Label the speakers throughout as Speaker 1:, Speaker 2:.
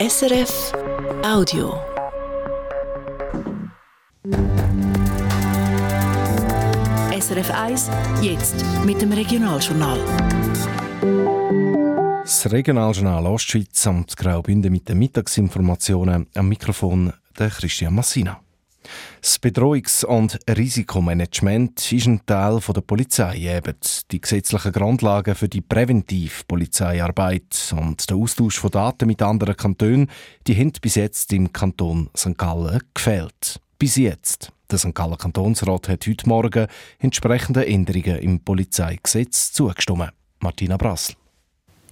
Speaker 1: SRF Audio. SRF 1, jetzt mit dem Regionaljournal.
Speaker 2: Das Regionaljournal Ostschweiz am Graubünden mit den Mittagsinformationen am Mikrofon der Christian Massina. Das Bedrohungs- und Risikomanagement ist ein Teil der Polizei. Eben die gesetzlichen Grundlagen für die Präventivpolizeiarbeit und der Austausch von Daten mit anderen Kantonen, die haben bis jetzt im Kanton St. Gallen gefehlt. Bis jetzt. Der St. Gallen Kantonsrat hat heute Morgen entsprechende Änderungen im Polizeigesetz zugestimmt. Martina Brassel.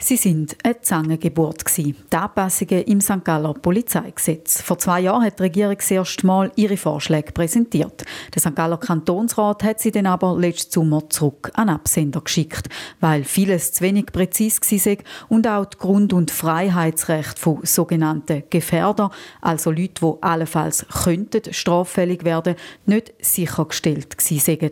Speaker 3: Sie sind eine Zangengeburt Die Anpassungen im St. Galler Polizeigesetz. Vor zwei Jahren hat die Regierung das erste Mal ihre Vorschläge präsentiert. Der St. Galler Kantonsrat hat sie dann aber letzten Sommer zurück an Absender geschickt, weil vieles zu wenig präzis war und auch die Grund- und Freiheitsrechte von sogenannten Gefährder, also Leute, die allenfalls könnten straffällig werden, nicht sichergestellt waren.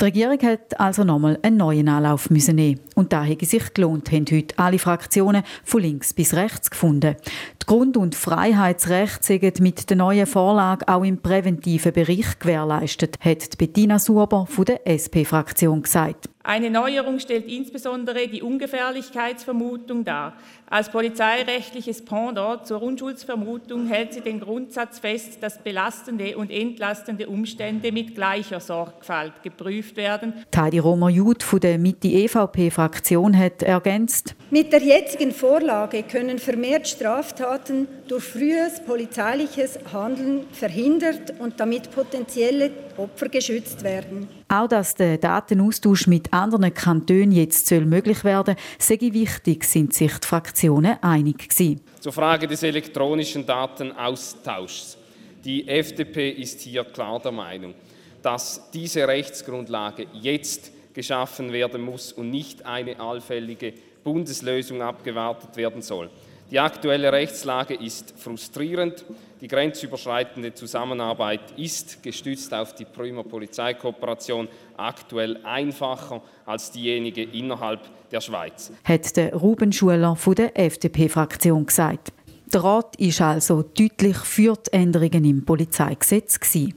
Speaker 3: Die Regierung hat also nochmal einen neuen Anlauf nehmen und da hätte sich gelohnt, heute alle Fraktionen von links bis rechts gefunden. Die Grund- und Freiheitsrechte sind mit der neuen Vorlage auch im präventiven Bereich gewährleistet, hat Bettina Suber von der SP-Fraktion gesagt.
Speaker 4: Eine Neuerung stellt insbesondere die Ungefährlichkeitsvermutung dar. Als polizeirechtliches Pendant zur Unschuldsvermutung hält sie den Grundsatz fest, dass belastende und entlastende Umstände mit gleicher Sorgfalt geprüft werden.
Speaker 3: Heidi Romer-Jud von der Mitte-EVP-Fraktion hat ergänzt.
Speaker 5: Mit der jetzigen Vorlage können vermehrt Straftaten durch frühes polizeiliches Handeln verhindert und damit potenzielle Opfer geschützt werden.
Speaker 3: Auch dass der Datenaustausch mit anderen Kantonen jetzt möglich werden soll, sei wichtig, sind sich die Fraktionen einig gewesen.
Speaker 6: Zur Frage des elektronischen Datenaustauschs. Die FDP ist hier klar der Meinung, dass diese Rechtsgrundlage jetzt geschaffen werden muss und nicht eine allfällige Bundeslösung abgewartet werden soll. Die aktuelle Rechtslage ist frustrierend. Die grenzüberschreitende Zusammenarbeit ist, gestützt auf die Prümer Polizeikooperation, aktuell einfacher als diejenige innerhalb der Schweiz.
Speaker 3: Hat der Ruben Schuler von der FDP-Fraktion gesagt. Der Rat ist also deutlich für die Änderungen im Polizeigesetz gewesen.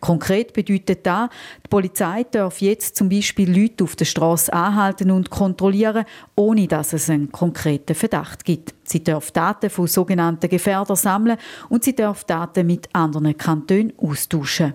Speaker 3: Konkret bedeutet das, die Polizei darf jetzt zum Beispiel Leute auf der Straße anhalten und kontrollieren, ohne dass es einen konkreten Verdacht gibt. Sie darf Daten von sogenannten Gefährdern sammeln und sie darf Daten mit anderen Kantonen austauschen.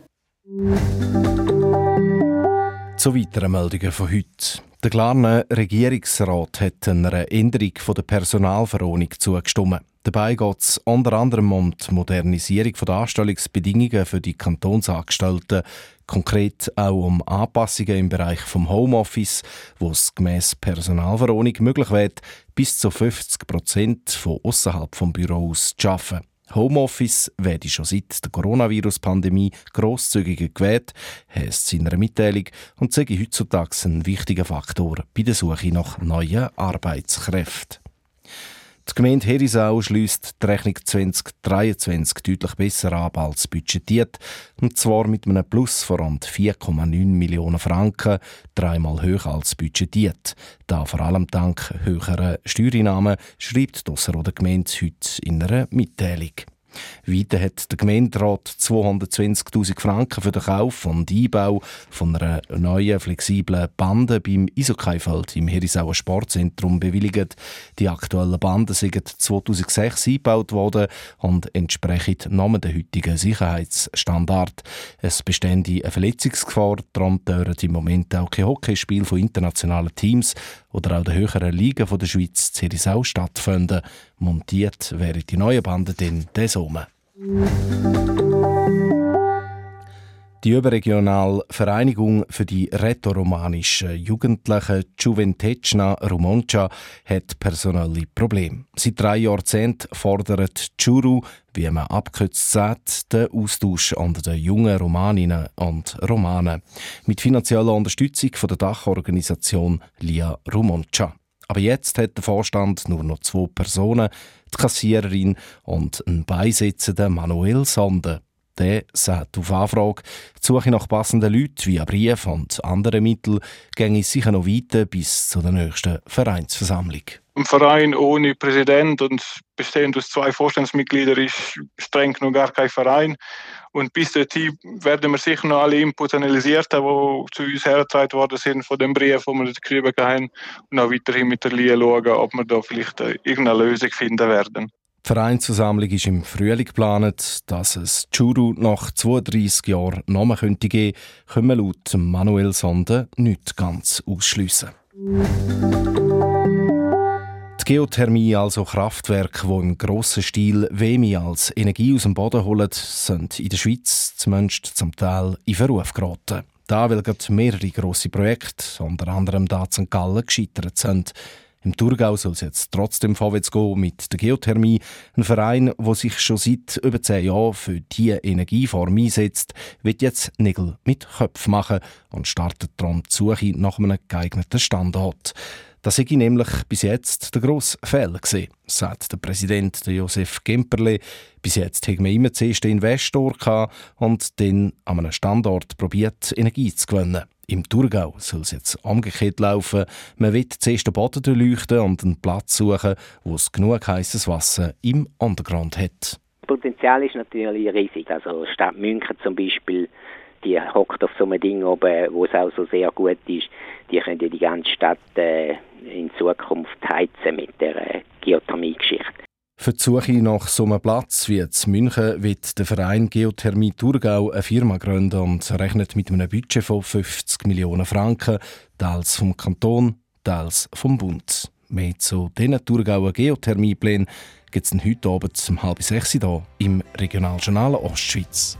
Speaker 2: Zu weiteren Meldungen von heute. Der Glarner Regierungsrat hat einer Änderung der Personalverordnung zugestimmt. Dabei geht es unter anderem um die Modernisierung der Anstellungsbedingungen für die Kantonsangestellten, konkret auch um Anpassungen im Bereich vom Homeoffice, wo es gemäss Personalverordnung möglich wird, bis zu 50 Prozent von außerhalb vom Büro aus zu arbeiten. Homeoffice werde schon seit der Coronavirus-Pandemie grosszügiger gewählt, heisst es in einer Mitteilung, und sei heutzutage ein wichtiger Faktor bei der Suche nach neuen Arbeitskräften. Die Gemeinde Herisau schließt die Rechnung 2023 deutlich besser ab als budgetiert, und zwar mit einem Plus von rund 4,9 Millionen Franken, dreimal höher als budgetiert. Da vor allem dank höherer Steuereinnahmen, schreibt die Osseroder Gemeinde heute in einer Mitteilung. Weiter hat der Gemeinderat 220.000 Franken für den Kauf und Einbau von einer neuen flexiblen Bande beim Isokay-Feld im Herisauer Sportzentrum bewilligt. Die aktuellen Banden sind 2006 eingebaut worden und entsprechen nur den heutigen Sicherheitsstandard. Es bestände eine Verletzungsgefahr, darum dürfen im Moment auch kein Hockeyspiel von internationalen Teams oder auch der höheren Ligen der Schweiz in Herisau stattfinden. Montiert wären die neuen Banden dann den Sommer. Die überregionale Vereinigung für die rätoromanischen Jugendlichen Juventecna Rumoncia hat personelle Probleme. Seit drei Jahrzehnten fordert Churu, wie man abkürzt sagt, den Austausch unter den jungen Romaninnen und Romanen mit finanzieller Unterstützung von der Dachorganisation Lia Rumoncia. Aber jetzt hat der Vorstand nur noch zwei Personen, die Kassiererin und einen Beisitzenden Manuel Sonde. Der sagt auf Anfrage, die Suche nach passenden Leuten via Brief und anderen Mitteln ginge sicher noch weiter bis zu der nächsten Vereinsversammlung.
Speaker 7: Ein Verein ohne Präsident und bestehend aus zwei Vorstandsmitgliedern ist streng noch gar kein Verein. Und bis dorthin werden wir sicher noch alle Inputs analysiert haben, die zu uns hergetragen worden sind von dem Brief, den wir geschrieben haben. Und auch weiterhin mit der Lie schauen, ob wir da vielleicht äh, irgendeine Lösung finden werden.
Speaker 2: Die Vereinsversammlung ist im Frühling geplant. Dass es Churu nach 32 Jahren Namen könnte geben, können wir laut Manuel Sonde nicht ganz ausschliessen. Die Geothermie, also Kraftwerke, die im grossen Stil Wemi als Energie aus dem Boden holen, sind in der Schweiz zumindest zum Teil in Verruf geraten. Da, weil gerade mehrere grosse Projekte, unter anderem da St. Gallen, gescheitert sind. Im Thurgau soll es jetzt trotzdem vorwärts gehen mit der Geothermie, ein Verein, der sich schon seit über zehn Jahren für diese Energieform einsetzt, wird jetzt Nägel mit Köpfen machen und startet darum die Suche nach einem geeigneten Standort. Das sei nämlich bis jetzt der grosse Fehler gewesen, sagt der Präsident Josef Gemperle. Bis jetzt haben wir immer zuerst den Investor und dann an einem Standort probiert, Energie zu gewinnen. Im Thurgau soll es jetzt umgekehrt laufen. Man will zuerst den Boden durchleuchten und einen Platz suchen, wo es genug heißes Wasser im Untergrund hat.
Speaker 8: Das Potenzial ist natürlich riesig. Also Stadt München zum Beispiel die hockt auf so einem Ding oben, wo es auch so sehr gut ist. Die können ja die ganze Stadt äh, in Zukunft heizen mit der äh, Geothermie-Geschichte.
Speaker 2: Für die Suche nach so einem Platz wie in München wird der Verein Geothermie Thurgau eine Firma gründen und rechnet mit einem Budget von 50 Millionen Franken, teils vom Kanton, teils vom Bund. Mehr zu diesen Thurgauer Geothermieplänen gibt es heute Abend um halb sechs hier im Regionaljournal Ostschweiz.